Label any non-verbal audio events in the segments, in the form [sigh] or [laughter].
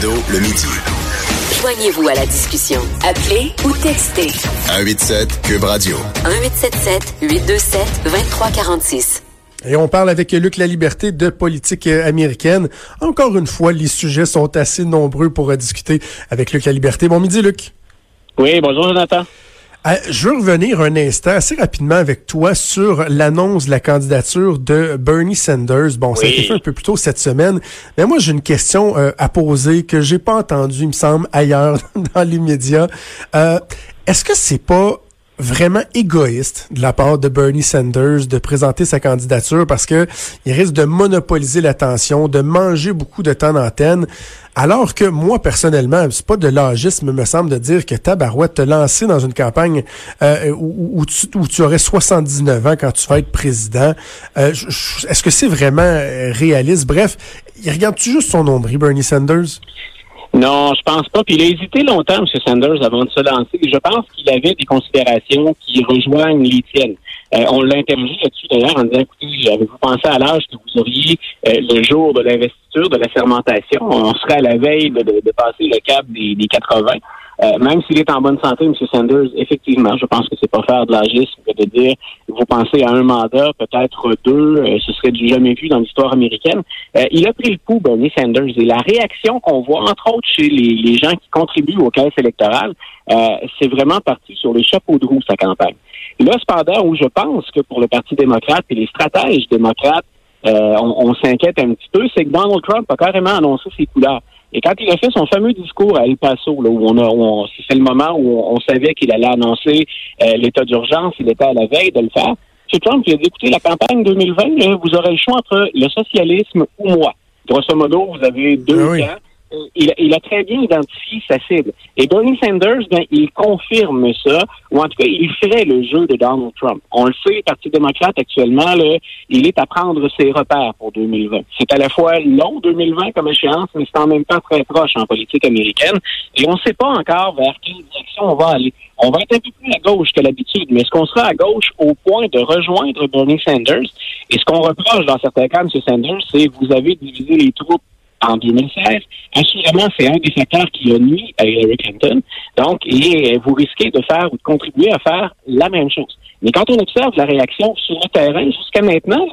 Trudeau le midi. Joignez-vous à la discussion. Appelez ou textez. 187 Cube Radio. 1877 827 2346. Et on parle avec Luc La Liberté de politique euh, américaine. Encore une fois, les sujets sont assez nombreux pour euh, discuter avec Luc La Liberté. Bon midi, Luc. Oui, bonjour, Jonathan. Euh, je veux revenir un instant assez rapidement avec toi sur l'annonce de la candidature de Bernie Sanders. Bon, ça a été fait un peu plus tôt cette semaine, mais moi j'ai une question euh, à poser que j'ai pas entendue, il me semble, ailleurs [laughs] dans les médias. Euh, Est-ce que c'est pas vraiment égoïste de la part de Bernie Sanders de présenter sa candidature parce que il risque de monopoliser l'attention, de manger beaucoup de temps d'antenne, alors que moi personnellement, c'est pas de l'âgisme me semble de dire que Tabarouette te lancer dans une campagne euh, où, tu, aurais 79 ans quand tu vas être président. Euh, Est-ce que c'est vraiment euh, réaliste? Bref, regarde-tu juste son nombril, Bernie Sanders? Non, je pense pas. Puis il a hésité longtemps, M. Sanders, avant de se lancer. Je pense qu'il avait des considérations qui rejoignent les tiennes. Euh, on l'a interrogé là-dessus d'ailleurs en disant, écoutez, avez-vous pensé à l'âge que vous auriez euh, le jour de l'investiture, de la fermentation? On serait à la veille de, passer le cap des, des 80. Euh, même s'il est en bonne santé, M. Sanders, effectivement, je pense que c'est pas faire de l'agisme de dire vous pensez à un mandat, peut-être deux, euh, ce serait du jamais vu dans l'histoire américaine. Euh, il a pris le coup, Bernie Sanders, et la réaction qu'on voit, entre autres, chez les, les, gens qui contribuent aux caisses électorales, c'est vraiment parti sur les chapeaux de roue, sa campagne. Là, cependant, où je pense que pour le Parti démocrate et les stratèges démocrates, on, on s'inquiète un petit peu, c'est que Donald Trump a carrément annoncé ses couleurs. Et quand il a fait son fameux discours à El Paso, là, où on a, c'est le moment où on, savait qu'il allait annoncer euh, l'état d'urgence, il était à la veille de le faire. M. Trump il a dit, écoutez, la campagne 2020, vous aurez le choix entre le socialisme ou moi. Grosso modo, vous avez deux ah camps il, il, a très bien identifié sa cible. Et Bernie Sanders, ben, il confirme ça, ou en tout cas, il ferait le jeu de Donald Trump. On le sait, le Parti démocrate actuellement, là, il est à prendre ses repères pour 2020. C'est à la fois long 2020 comme échéance, mais c'est en même temps très proche en politique américaine. Et on ne sait pas encore vers quelle direction on va aller. On va être un peu plus à gauche que l'habitude, mais est-ce qu'on sera à gauche au point de rejoindre Bernie Sanders? Et ce qu'on reproche dans certains cas, M. Sanders, c'est vous avez divisé les troupes en 2016. Assurément, c'est un des facteurs qui a nuit à Hillary Clinton. Donc, et vous risquez de faire ou de contribuer à faire la même chose. Mais quand on observe la réaction sur le terrain jusqu'à maintenant,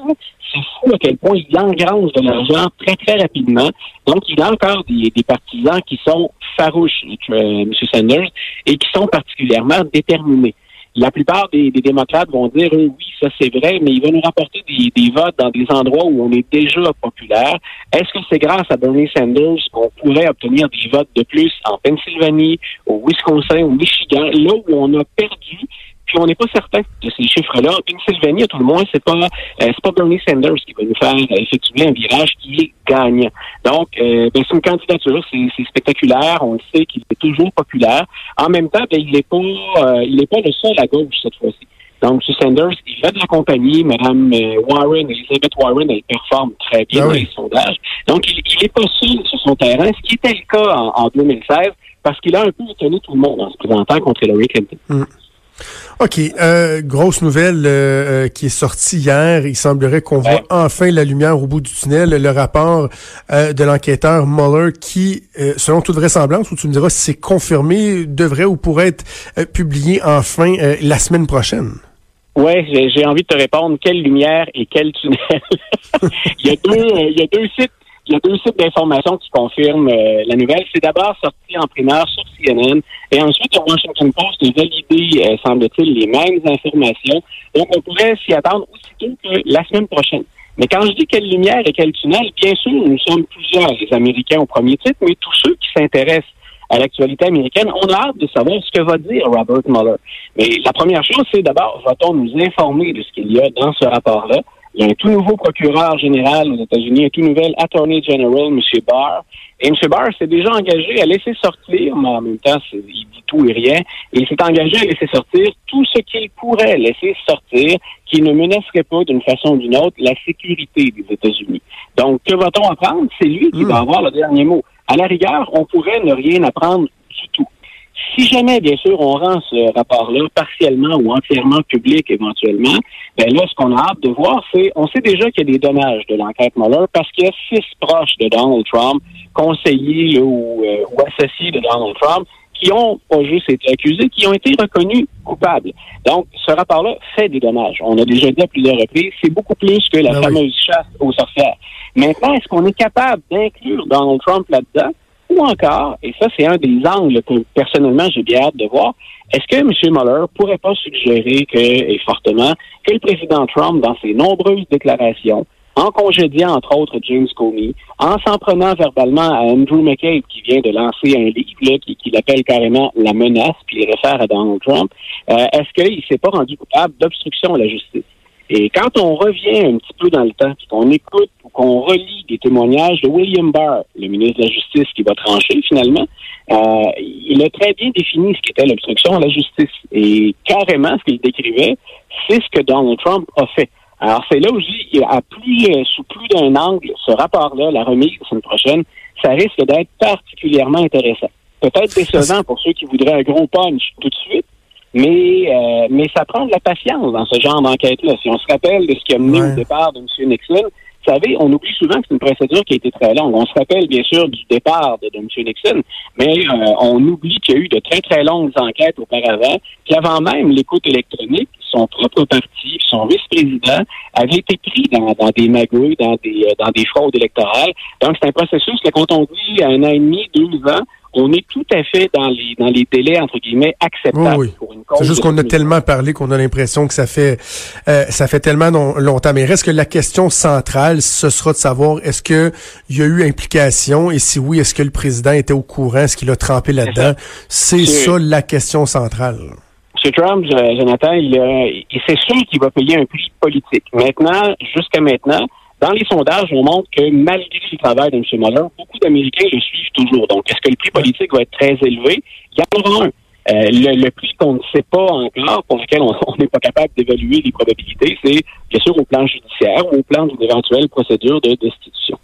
c'est fou à quel point il engrange de l'argent très, très rapidement. Donc, il y a encore des, des partisans qui sont farouches, euh, M. Sanders, et qui sont particulièrement déterminés. La plupart des, démocrates vont dire oui, ça c'est vrai, mais il va nous rapporter des, des, votes dans des endroits où on est déjà populaire. Est-ce que c'est grâce à Bernie Sanders qu'on pourrait obtenir des votes de plus en Pennsylvanie, au Wisconsin, au Michigan, là où on a perdu puis on n'est pas certain de ces chiffres-là. Pennsylvanie, à tout le moins, c'est pas euh, c'est pas Bernie Sanders qui va nous faire effectuer un virage qui est gagnant. Donc, euh, ben, c'est une candidature, c'est spectaculaire. On le sait qu'il est toujours populaire. En même temps, ben, il n'est pas euh, il n'est pas le seul à gauche cette fois-ci. Donc, M. Sanders, il va de la compagnie. Mme euh, Warren, Elizabeth Warren, elle performe très bien ah dans les sondages. Donc, il n'est pas seul sur son terrain, ce qui était le cas en, en 2016, parce qu'il a un peu étonné tout le monde en se présentant contre Hillary Clinton. Mm. OK. Euh, grosse nouvelle euh, euh, qui est sortie hier. Il semblerait qu'on voit enfin la lumière au bout du tunnel. Le rapport euh, de l'enquêteur Mueller qui, euh, selon toute vraisemblance, ou tu me diras si c'est confirmé, devrait ou pourrait être publié enfin la semaine prochaine. Oui, j'ai envie de te répondre. Quelle lumière et quel tunnel? [laughs] il, y a deux, il y a deux sites il y a deux sites d'information qui confirment euh, la nouvelle. C'est d'abord sorti en primaire sur CNN et ensuite le Washington Post a validé, euh, semble-t-il, les mêmes informations. Donc, on pourrait s'y attendre aussitôt que la semaine prochaine. Mais quand je dis quelle lumière et quel tunnel, bien sûr, nous sommes plusieurs, les Américains au premier titre, mais tous ceux qui s'intéressent à l'actualité américaine, on a hâte de savoir ce que va dire Robert Mueller. Mais la première chose, c'est d'abord, va-t-on nous informer de ce qu'il y a dans ce rapport-là? Il y a un tout nouveau procureur général aux États-Unis, un tout nouvel Attorney General, M. Barr. Et M. Barr s'est déjà engagé à laisser sortir, mais en même temps, il dit tout et rien, et il s'est engagé à laisser sortir tout ce qu'il pourrait laisser sortir qui ne menacerait pas d'une façon ou d'une autre la sécurité des États-Unis. Donc, que va-t-on apprendre? C'est lui qui va hmm. avoir le dernier mot. À la rigueur, on pourrait ne rien apprendre du tout. Si jamais, bien sûr, on rend ce rapport-là partiellement ou entièrement public éventuellement, ben là, ce qu'on a hâte de voir, c'est, on sait déjà qu'il y a des dommages de l'enquête Mueller parce qu'il y a six proches de Donald Trump conseillers ou, ou associés de Donald Trump qui ont pas juste été accusés, qui ont été reconnus coupables. Donc, ce rapport-là fait des dommages. On a déjà dit à plusieurs reprises, c'est beaucoup plus que la ben fameuse chasse aux sorcières. Maintenant, est-ce qu'on est capable d'inclure Donald Trump là-dedans? Encore, et ça c'est un des angles que personnellement j'ai bien hâte de voir, est-ce que M. Mueller pourrait pas suggérer que, et fortement, que le président Trump, dans ses nombreuses déclarations, en congédiant entre autres James Comey, en s'en prenant verbalement à Andrew McCabe qui vient de lancer un livre qui, qui l'appelle carrément la menace, puis il réfère à Donald Trump, euh, est-ce qu'il s'est pas rendu coupable d'obstruction à la justice? Et quand on revient un petit peu dans le temps, puis qu'on écoute ou qu'on relit des témoignages de William Barr, le ministre de la Justice qui va trancher finalement, euh, il a très bien défini ce qu'était l'obstruction à la justice. Et carrément, ce qu'il décrivait, c'est ce que Donald Trump a fait. Alors, c'est là où je à plus, euh, sous plus d'un angle, ce rapport-là, la remise la semaine prochaine, ça risque d'être particulièrement intéressant. Peut-être décevant pour ceux qui voudraient un gros punch tout de suite, mais euh, mais ça prend de la patience dans ce genre d'enquête-là. Si on se rappelle de ce qui a mené au départ de M. Nixon, vous savez, on oublie souvent que c'est une procédure qui a été très longue. On se rappelle bien sûr du départ de, M. Nixon, mais euh, on oublie qu'il y a eu de très très longues enquêtes auparavant, puis avant même l'écoute électronique, son propre parti, son vice-président avait été pris dans, des magouilles, dans des, euh, dans des fraudes électorales. Donc c'est un processus que quand on dit un an et demi, deux ans, on est tout à fait dans les dans les délais entre guillemets acceptables pour une cause. C'est juste qu'on a tellement parlé qu'on a l'impression que ça fait euh, ça fait tellement longtemps. Mais reste que la question centrale, ce sera de savoir est-ce que il y a eu implication? Et si oui, est-ce que le président était au courant, est-ce qu'il a trempé là-dedans? C'est ça la question centrale. M. Trump, Jonathan, il, il c'est sûr qu'il va payer un prix politique. Maintenant, jusqu'à maintenant, dans les sondages, on montre que malgré le travail de M. Mueller, beaucoup d'Américains le suivent toujours. Donc, est-ce que le prix politique va être très élevé? Il y en aura un. Euh, le, prix qu'on ne sait pas encore, pour lequel [laughs] on n'est pas capable d'évaluer les probabilités, c'est bien sûr au plan judiciaire ou au plan d'une éventuelle procédure de destitution.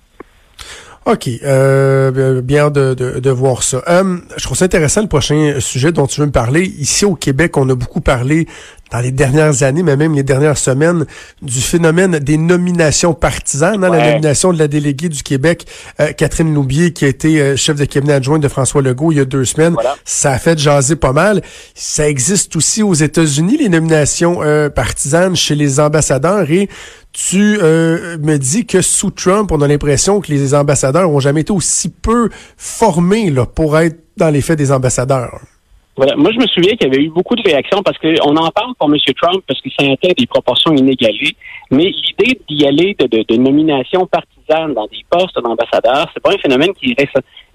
OK. Euh, bien de, de, de, voir ça. Euh, je trouve ça intéressant le prochain sujet dont tu veux me parler. Ici au Québec, on a beaucoup parlé dans les dernières années, mais même les dernières semaines, du phénomène des nominations partisanes. Hein, La nomination de la déléguée du Québec, euh, Catherine Loubier, qui a été euh, chef de cabinet adjoint de François Legault il y a deux semaines. Ça a fait jaser pas mal. Ça existe aussi aux États-Unis, les nominations euh, partisanes chez les ambassadeurs. Et tu me dis que sous Trump, on a l'impression que les ambassadeurs ont jamais été aussi peu formés là, pour être dans les faits des ambassadeurs. Voilà. Moi, je me souviens qu'il y avait eu beaucoup de réactions parce qu'on en parle pour M. Trump parce que ça atteint des proportions inégalées. Mais l'idée d'y aller de, de, de nomination partisane dans des postes d'ambassadeurs, c'est pas un phénomène qui.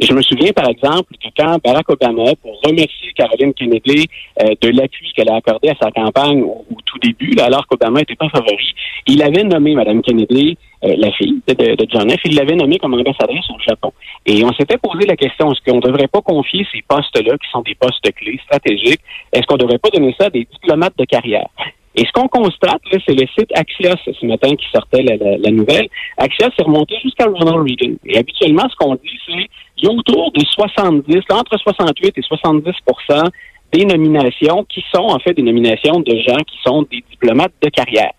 Et je me souviens, par exemple, que quand Barack Obama, pour remercier Caroline Kennedy euh, de l'appui qu'elle a accordé à sa campagne au, tout début, alors qu'Obama n'était pas favori, il avait nommé Mme Kennedy, euh, la fille de, de, John F., il l'avait nommée comme ambassadrice au Japon. Et on s'était posé la question, est-ce qu'on ne devrait pas confier ces postes-là, qui sont des postes clés stratégiques, est-ce qu'on ne devrait pas donner ça à des diplomates de carrière? Et ce qu'on constate, c'est le site Axios ce matin qui sortait la, nouvelle. Axios est remonté jusqu'à Ronald Reagan. Et habituellement, ce qu'on dit, c'est qu'il y a autour de 70, entre 68 et 70% des nominations qui sont en fait des nominations de gens qui sont des diplomates de carrière.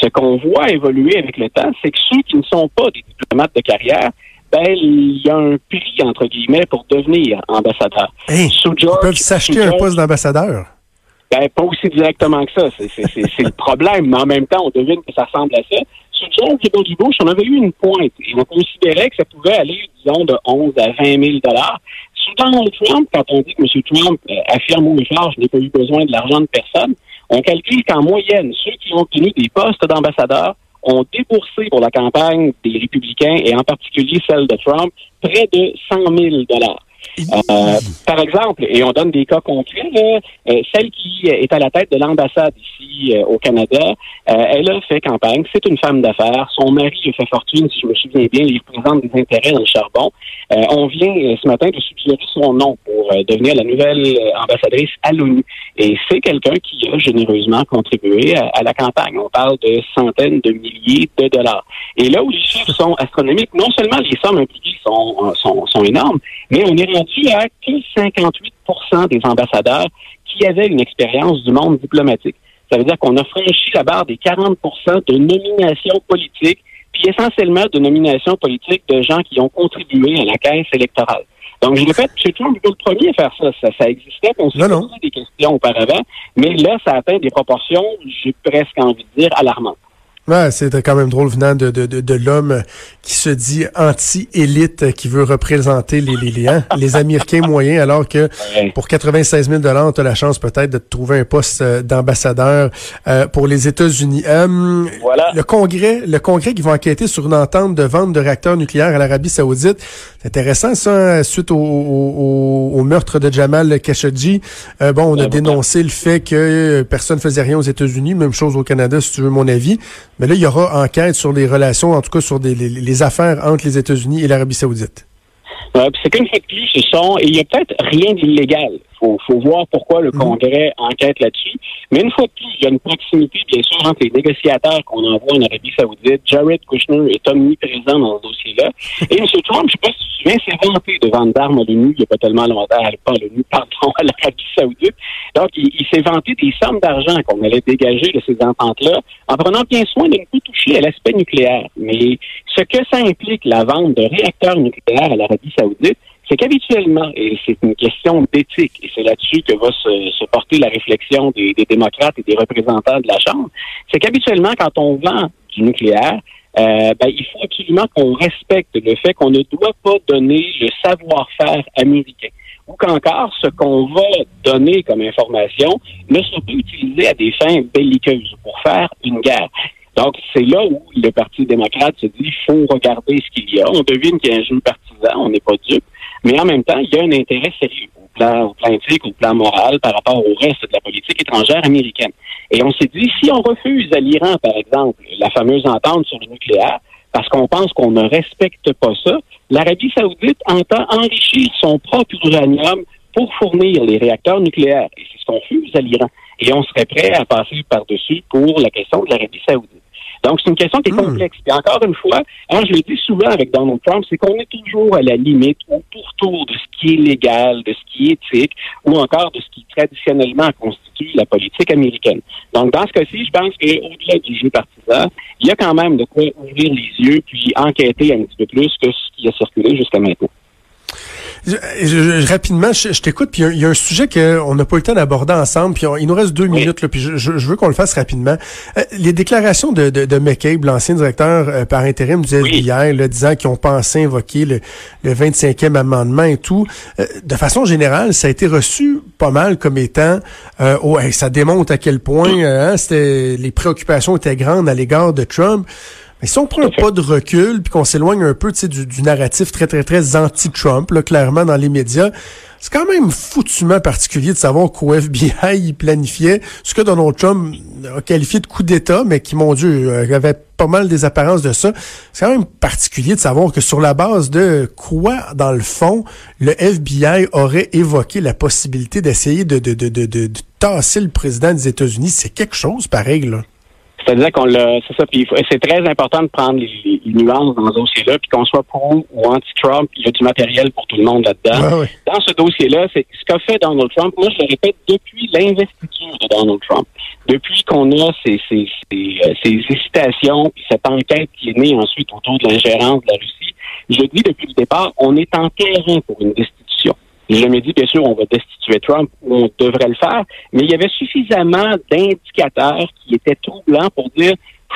Ce qu'on voit évoluer avec le temps, c'est que ceux qui ne sont pas des diplomates de carrière, ben, il y a un prix, entre guillemets, pour devenir ambassadeur. ils peuvent s'acheter un poste d'ambassadeur. Ben, pas aussi directement que ça. C'est le problème. Mais en même temps, on devine que ça ressemble à ça. Sous George W. Bush, on avait eu une pointe et on considérait que ça pouvait aller, disons, de 11 à 20 000 Sous Donald Trump, quand on dit que M. Trump euh, affirme au effort, je n'ai pas eu besoin de l'argent de personne, on calcule qu'en moyenne, ceux qui ont obtenu des postes d'ambassadeurs ont déboursé pour la campagne des républicains et en particulier celle de Trump près de 100 000 euh, par exemple, et on donne des cas concrets, euh, celle qui est à la tête de l'ambassade ici euh, au Canada, elle a fait campagne, c'est une femme d'affaires, son mari a fait fortune, si je me souviens bien, il représente des intérêts dans le charbon. on vient ce matin de suggérer son nom pour devenir la nouvelle ambassadrice à l'ONU. Et c'est quelqu'un qui a généreusement contribué à, la campagne. On parle de centaines de milliers de dollars. Et là où les chiffres sont astronomiques, non seulement les sommes impliquées sont, sont, sont énormes, mais on est rendu à que 58 des ambassadeurs qui avaient une expérience du monde diplomatique. Ça veut dire qu'on a franchi la barre des 40% de nominations politiques puis essentiellement de nominations politiques de gens qui ont contribué à la caisse électorale. Donc, je répète, n'est pas le premier à faire ça. Ça, ça existait, on s'est posé des questions auparavant, mais là, ça atteint des proportions, j'ai presque envie de dire, alarmantes. Ouais, c'est quand même drôle venant de, de, de, de l'homme qui se dit anti-élite, qui veut représenter les, les, les, hein, [laughs] les Américains moyens, alors que pour 96 000 tu as la chance peut-être de trouver un poste euh, d'ambassadeur euh, pour les États-Unis. Euh, voilà. Le Congrès, le Congrès qui va enquêter sur une entente de vente de réacteurs nucléaires à l'Arabie Saoudite. C'est intéressant ça, suite au, au, au, meurtre de Jamal Khashoggi. Euh, bon, on a dénoncé le fait que personne faisait rien aux États-Unis, même chose au Canada, si tu veux mon avis. Mais là, il y aura enquête sur les relations, en tout cas sur des, les, affaires entre les États-Unis et l'Arabie saoudite. C'est qu'une fois de plus, ce sont, et il n'y a peut-être rien d'illégal faut, faut voir pourquoi le mhm. Congrès enquête là-dessus. Mais une fois de plus, il y a une proximité, bien sûr, entre les négociateurs qu'on envoie en Arabie Saoudite. Jared Kushner est omniprésent dans ce dossier-là. [laughs] Et M. Trump, je ne sais pas si tu te souviens, s'est vanté de vendre d'armes à l'ONU il n'y a pas tellement longtemps, pas à l'ONU, pardon, à l'Arabie Saoudite. Donc, il, s'est vanté des sommes d'argent qu'on allait dégager de ces ententes-là en prenant bien soin de ne pas toucher à l'aspect nucléaire. Mais ce que ça implique, la vente de réacteurs nucléaires à l'Arabie C'est qu'habituellement, et c'est une question d'éthique, et c'est là-dessus que va se, porter la réflexion des, démocrates et des représentants de la Chambre, c'est qu'habituellement, quand on vend du nucléaire, euh, ben, il faut absolument qu'on respecte le fait qu'on ne doit pas donner le savoir-faire américain ou qu'encore ce qu'on va donner comme information ne soit pas utilisé à des fins belliqueuses pour faire une guerre. Donc, c'est là où le Parti démocrate se dit, il faut regarder ce qu'il y a. On devine qu'il y a un jeu partisan, on n'est pas dupe. Mais en même temps, il y a un intérêt sérieux au plan, au plan éthique, au plan moral par rapport au reste de la politique étrangère américaine. Et on s'est dit, si on refuse à l'Iran, par exemple, la fameuse entente sur le nucléaire, parce qu'on pense qu'on ne respecte pas ça, l'Arabie saoudite entend enrichir son propre uranium pour fournir les réacteurs nucléaires. Et c'est ce qu'on refuse à l'Iran. Et on serait prêt à passer par-dessus pour la question de l'Arabie saoudite. Donc, c'est une question qui est hmm. complexe. Et encore une fois, hein, je le dis souvent avec Donald Trump, c'est qu'on est toujours à la limite ou pourtour de ce qui est légal, de ce qui est éthique, ou encore de ce qui traditionnellement constitue la politique américaine. Donc, dans ce cas-ci, je pense qu'au-delà du jeu partisan, il y a quand même de quoi ouvrir les yeux puis enquêter un petit peu plus que ce qui a circulé jusqu'à maintenant. Je, rapidement, je, t'écoute, puis il y, a un sujet qu'on n'a pas eu le temps d'aborder ensemble, puis il nous reste deux minutes, là, puis je, veux qu'on le fasse rapidement. Euh, les déclarations de, de, de McCabe, l'ancien directeur euh, par intérim du FBI, là, disant qu'ils ont pensé invoquer le, le 25e amendement et tout, euh, de façon générale, ça a été reçu pas mal comme étant, oh, ça démontre à quel point hein, c'était les préoccupations étaient grandes à l'égard de Trump. Mais si on prend un pas de recul puis qu'on s'éloigne un peu du, du narratif très, très, très anti-Trump, clairement, dans les médias, c'est quand même foutument particulier de savoir qu'au FBI, il planifiait ce que Donald Trump a qualifié de coup d'État, mais qui, mon Dieu, euh, avait pas mal des apparences de ça. C'est quand même particulier de savoir que sur la base de quoi, dans le fond, le FBI aurait évoqué la possibilité d'essayer de, de, de, de, de tasser le président des États-Unis. C'est quelque chose pareil, là. C'est-à-dire qu'on l'a, c'est ça, puis c'est très important de prendre les, nuances dans ce dossier-là, puis qu'on soit pro ou anti-Trump, il y a du matériel pour tout le monde là-dedans. Dans ce dossier-là, c'est ce qu'a fait Donald Trump. Moi, je le répète, depuis l'investiture de Donald Trump, depuis qu'on a ces, ces, ces, euh, ces hésitations, puis cette enquête qui est née ensuite autour de l'ingérence de la Russie, je dis depuis le départ, on est en terrain pour une destitution. J'ai jamais dit, bien sûr, on va destituer Trump ou on devrait le faire, mais il y avait suffisamment d'indicateurs qui étaient troublants pour dire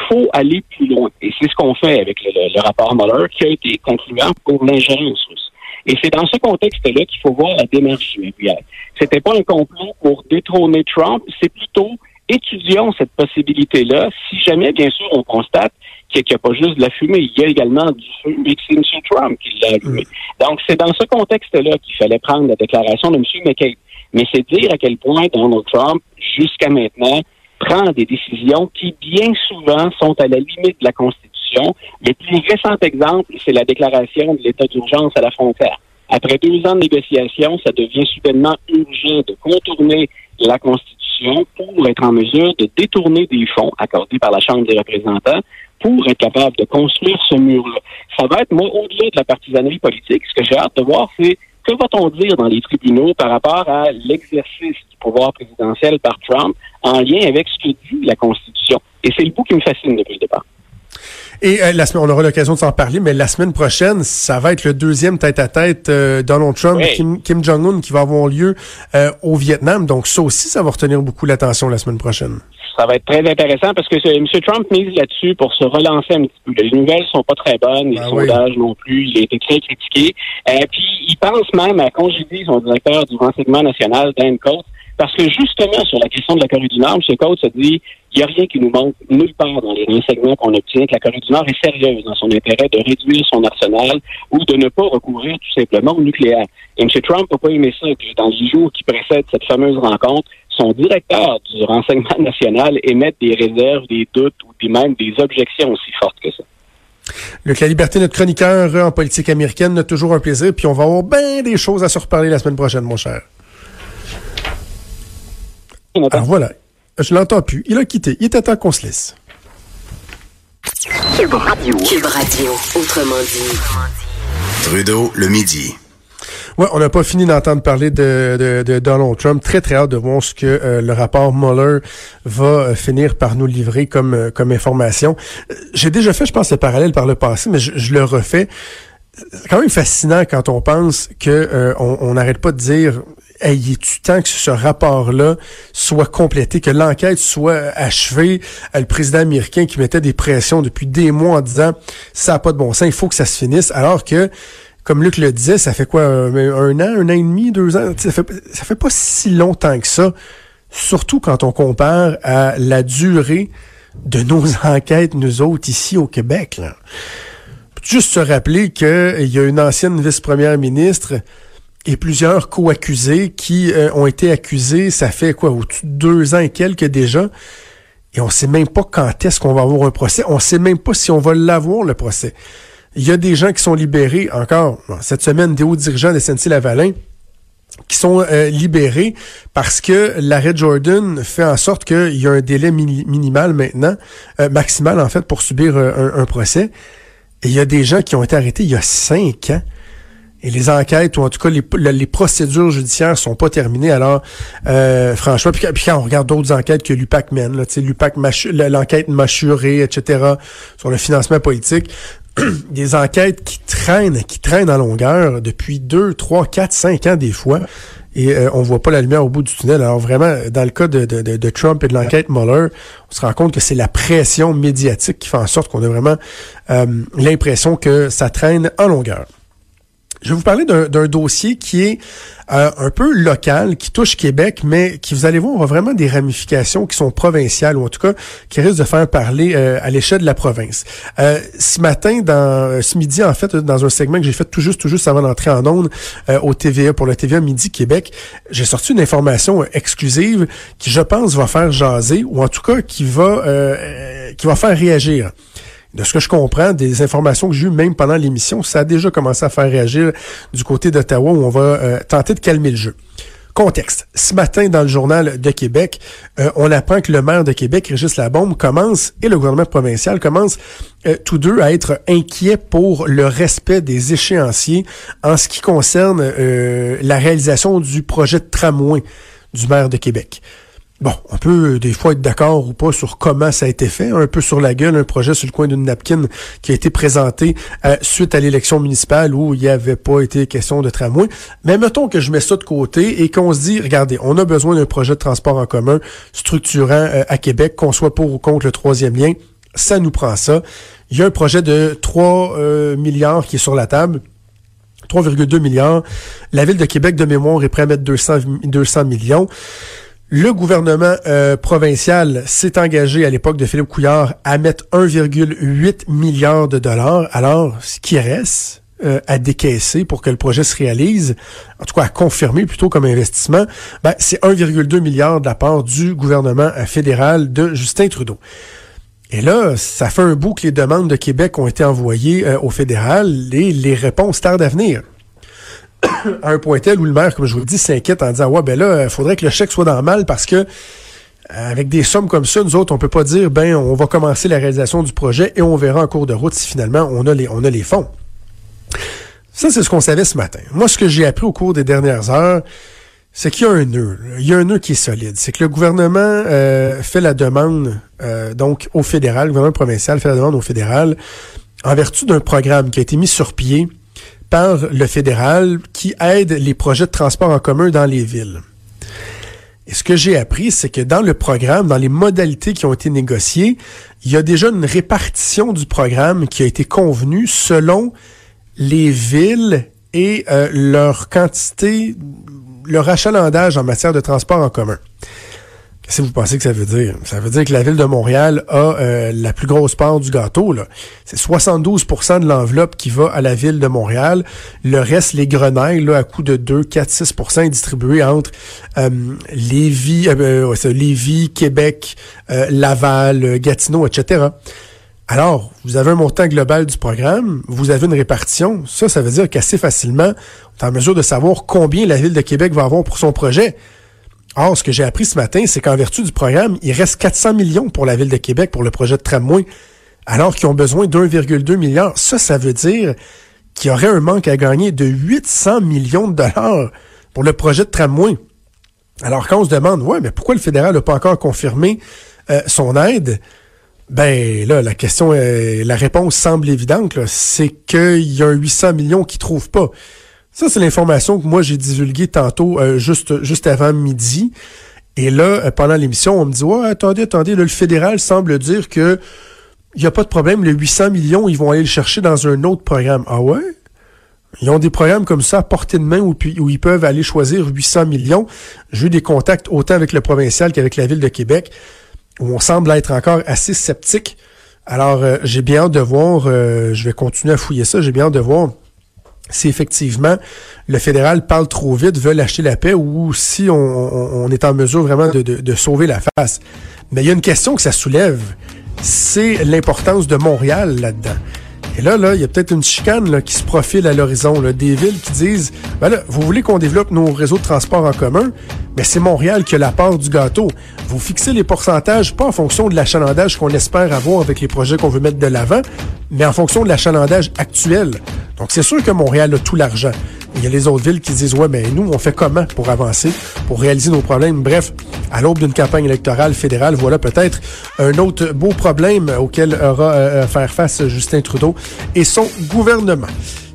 faut aller plus loin. Et c'est ce qu'on fait avec le, rapport Mueller qui a été concluant pour l'ingérence russe. Et c'est dans ce contexte-là qu'il faut voir la démarche FBI. C'était pas un complot pour détrôner Trump, c'est plutôt étudions cette possibilité-là. Si jamais, bien sûr, on constate qu'il n'y a pas juste de la fumée, il y a également du feu que c'est M. Trump qui l'a allumé. Donc, c'est dans ce contexte-là qu'il fallait prendre la déclaration de M. McCabe. Mais c'est dire à quel point Donald Trump, jusqu'à maintenant, prend des décisions qui, bien souvent, sont à la limite de la Constitution. Le plus récent exemple, c'est la déclaration de l'état d'urgence à la frontière. Après deux ans de négociations, ça devient soudainement urgent de contourner la Constitution pour être en mesure de détourner des fonds accordés par la Chambre des représentants pour être capable de construire ce mur-là. Ça va être, moi, au-delà de la partisanerie politique, ce que j'ai hâte de voir, c'est que va-t-on dire dans les tribunaux par rapport à l'exercice du pouvoir présidentiel par Trump en lien avec ce que dit la Constitution? Et c'est le bout qui me fascine depuis le départ. Et euh, la semaine, on aura l'occasion de s'en parler, mais la semaine prochaine, ça va être le deuxième tête-à-tête euh, Donald Trump Kim, Kim Jong-un qui va avoir lieu euh, au Vietnam. Donc ça aussi, ça va retenir beaucoup l'attention la semaine prochaine. Ça va être très intéressant parce que M. Trump mise là-dessus pour se relancer un petit peu. Les nouvelles sont pas très bonnes, les ben sondages non plus. Il a été très critiqué. Euh, puis il pense même à congédier son directeur du renseignement national, Dan Coates, parce que justement, sur la question de la Corée du Nord, M. Coates a dit il n'y a rien qui nous manque nulle part dans les renseignements qu'on obtient que la Corée du Nord est sérieuse dans son intérêt de réduire son arsenal ou de ne pas recourir tout simplement au nucléaire. Et M. Trump n'a pas aimé ça que dans les jours qui précèdent cette fameuse rencontre, son directeur du renseignement national émette des réserves, des doutes ou même des objections aussi fortes que ça. Luc La Liberté, notre chroniqueur en politique américaine, a toujours un plaisir, puis on va avoir bien des choses à se reparler la semaine prochaine, mon cher. Alors voilà, je l'entends plus. Il a quitté. Il était temps qu'on se laisse. Cube Radio. Cube Radio, autrement dit. Trudeau, le midi. Ouais, on n'a pas fini d'entendre parler de, de, Donald Trump. Très, très hâte de voir ce que euh, le rapport Mueller va euh, finir par nous livrer comme, euh, comme information. J'ai déjà fait, je pense, le parallèle par le passé, mais je, je le refais. C'est quand même fascinant quand on pense que on n'arrête pas de dire hey, il est temps que ce rapport-là soit complété, que l'enquête soit achevée? Le président américain qui mettait des pressions depuis des mois en disant ça n'a pas de bon sens, il faut que ça se finisse, alors que comme Luc le disait, ça fait quoi, un, an, un an et demi, deux ans, ça fait, ça fait pas si longtemps que ça, surtout quand on compare à la durée de nos [laughs] enquêtes, nous autres, ici au Québec. Juste se rappeler qu'il y a une ancienne vice-première ministre et plusieurs co-accusés qui euh, ont été accusés, ça fait quoi, au-dessus de deux ans et quelques déjà, et on sait même pas quand est-ce qu'on va avoir un procès, on sait même pas si on va l'avoir, le procès. Il y a des gens qui sont libérés, encore, cette semaine, des hauts dirigeants de SNC-Lavalin, qui sont euh, libérés parce que l'arrêt Jordan fait en sorte qu'il y a un délai minimal maintenant, euh, maximal en fait, pour subir un, un procès. Et il y a des gens qui ont été arrêtés il y a cinq ans. Et les enquêtes, ou en tout cas les, procédures judiciaires sont pas terminées. Alors, euh, franchement, puis, quand on regarde d'autres enquêtes que l'UPAC mène, l'enquête mâchurée, etc., sur le financement politique, [clears throat] des enquêtes qui traînent, qui traînent en longueur depuis deux, trois, quatre, cinq ans des fois. Et euh, on voit pas la lumière au bout du tunnel. Alors vraiment, dans le cas de, de, de Trump et de l'enquête Mueller, on se rend compte que c'est la pression médiatique qui fait en sorte qu'on a vraiment euh, l'impression que ça traîne en longueur. Je vais vous parler d'un dossier qui est euh, un peu local, qui touche Québec, mais qui, vous allez voir, aura vraiment des ramifications qui sont provinciales, ou en tout cas qui risquent de faire parler euh, à l'échelle de la province. Euh, ce matin, dans ce midi, en fait, dans un segment que j'ai fait tout juste, tout juste avant d'entrer en onde au TVA, pour le TVA Midi Québec, j'ai sorti une information exclusive qui, je pense, va faire jaser, ou en tout cas qui va, qui va faire réagir de ce que je comprends, des informations que j'ai eues même pendant l'émission, ça a déjà commencé à faire réagir du côté d'Ottawa où on va euh, tenter de calmer le jeu. Contexte. Ce matin, dans le journal de Québec, euh, on apprend que le maire de Québec, Régis Labombe, commence, et le gouvernement provincial commence euh, tous deux à être inquiets pour le respect des échéanciers en ce qui concerne la réalisation du projet de tramway du maire de Québec. Bon, on peut euh, des fois être d'accord ou pas sur comment ça a été fait, un peu sur la gueule, un projet sur le coin d'une napkin qui a été présenté euh, suite à l'élection municipale où il n'y avait pas été question de tramway. Mais mettons que je mets ça de côté et qu'on se dit, regardez, on a besoin d'un projet de transport en commun structurant euh, à Québec, qu'on soit pour ou contre le troisième lien, ça nous prend ça. Il y a un projet de 3 milliards qui est sur la table. 3,2 milliards. La ville de Québec, de mémoire, est prêt à mettre 200, 200 millions. Le gouvernement euh, provincial s'est engagé à l'époque de Philippe Couillard à mettre 1,8 milliard de dollars. Alors, ce qui reste euh, à décaisser pour que le projet se réalise, en tout cas à confirmer plutôt comme investissement, ben, c'est 1,2 milliard de la part du gouvernement euh, fédéral de Justin Trudeau. Et là, ça fait un bout que les demandes de Québec ont été envoyées au fédéral et les réponses tardent à venir. À [coughs] un point tel où le maire, comme je vous le dis, s'inquiète en disant Ouais, ben là, il faudrait que le chèque soit dans le mal parce que avec des sommes comme ça, nous autres, on peut pas dire ben on va commencer la réalisation du projet et on verra en cours de route si finalement on a les, on a les fonds. Ça, c'est ce qu'on savait ce matin. Moi, ce que j'ai appris au cours des dernières heures, c'est qu'il y a un nœud. Il y a un nœud qui est solide. C'est que le gouvernement euh, fait la demande euh, donc au fédéral, le gouvernement provincial fait la demande au fédéral en vertu d'un programme qui a été mis sur pied par le fédéral qui aide les projets de transport en commun dans les villes. Et ce que j'ai appris, c'est que dans le programme, dans les modalités qui ont été négociées, il y a déjà une répartition du programme qui a été convenue selon les villes et euh, leur quantité, leur achalandage en matière de transport en commun. Qu'est-ce que vous pensez que ça veut dire? Ça veut dire que la ville de Montréal a euh, la plus grosse part du gâteau. C'est 72% de l'enveloppe qui va à la ville de Montréal. Le reste, les grenailles, là, à coût de 2, 4, 6 est distribué entre euh, Lévis, euh, Lévis, Québec, euh, Laval, Gatineau, etc. Alors, vous avez un montant global du programme, vous avez une répartition. Ça, ça veut dire qu'assez facilement, on est en mesure de savoir combien la ville de Québec va avoir pour son projet. Or, ce que j'ai appris ce matin, c'est qu'en vertu du programme, il reste 400 millions pour la Ville de Québec pour le projet de tramway, alors qu'ils ont besoin d'1,2 milliard. Ça, ça veut dire qu'il y aurait un manque à gagner de 800 millions de dollars pour le projet de tramway. Alors, quand on se demande, ouais, mais pourquoi le fédéral n'a pas encore confirmé euh, son aide? Ben là, la question, la réponse semble évidente, c'est qu'il y a un 800 millions qui ne trouve pas. Ça, c'est l'information que moi j'ai divulguée tantôt, euh, juste, juste avant midi. Et là, euh, pendant l'émission, on me dit Ouais, attendez, attendez, le fédéral semble dire que il n'y a pas de problème, les 800 millions, ils vont aller le chercher dans un autre programme. Ah ouais? Ils ont des programmes comme ça à portée de main où, où ils peuvent aller choisir 800 millions. J'ai eu des contacts autant avec le provincial qu'avec la ville de Québec, où on semble être encore assez sceptique. Alors, euh, j'ai bien hâte de voir, je vais continuer à fouiller ça, j'ai bien hâte de voir si effectivement le fédéral parle trop vite, veut lâcher la paix ou si on, est en mesure vraiment de, de, sauver la face. Mais il y a une question que ça soulève, c'est l'importance de Montréal là-dedans. Et là, là, il y a peut-être une chicane là, qui se profile à l'horizon. Des villes qui disent ben vous voulez qu'on développe nos réseaux de transport en commun, mais c'est Montréal qui a la part du gâteau. Vous fixez les pourcentages pas en fonction de l'achalandage qu'on espère avoir avec les projets qu'on veut mettre de l'avant, mais en fonction de l'achalandage actuel. Donc c'est sûr que Montréal a tout l'argent. Il y a les autres villes qui disent ouais mais nous on fait comment pour avancer, pour réaliser nos problèmes? Bref, à l'aube d'une campagne électorale fédérale, voilà peut-être un autre beau problème auquel aura euh, à faire face Justin Trudeau et son gouvernement.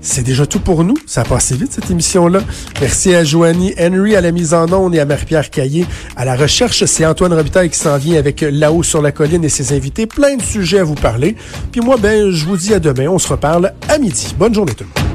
C'est déjà tout pour nous. Ça a passé vite, cette émission-là. Merci à Joanie Henry à la mise en onde et à Marie-Pierre Caillé à la recherche. C'est Antoine Robitaille qui s'en vient avec Là-haut sur la colline et ses invités. Plein de sujets à vous parler. Puis moi, ben, je vous dis à demain. On se reparle à midi. Bonne journée tout le monde.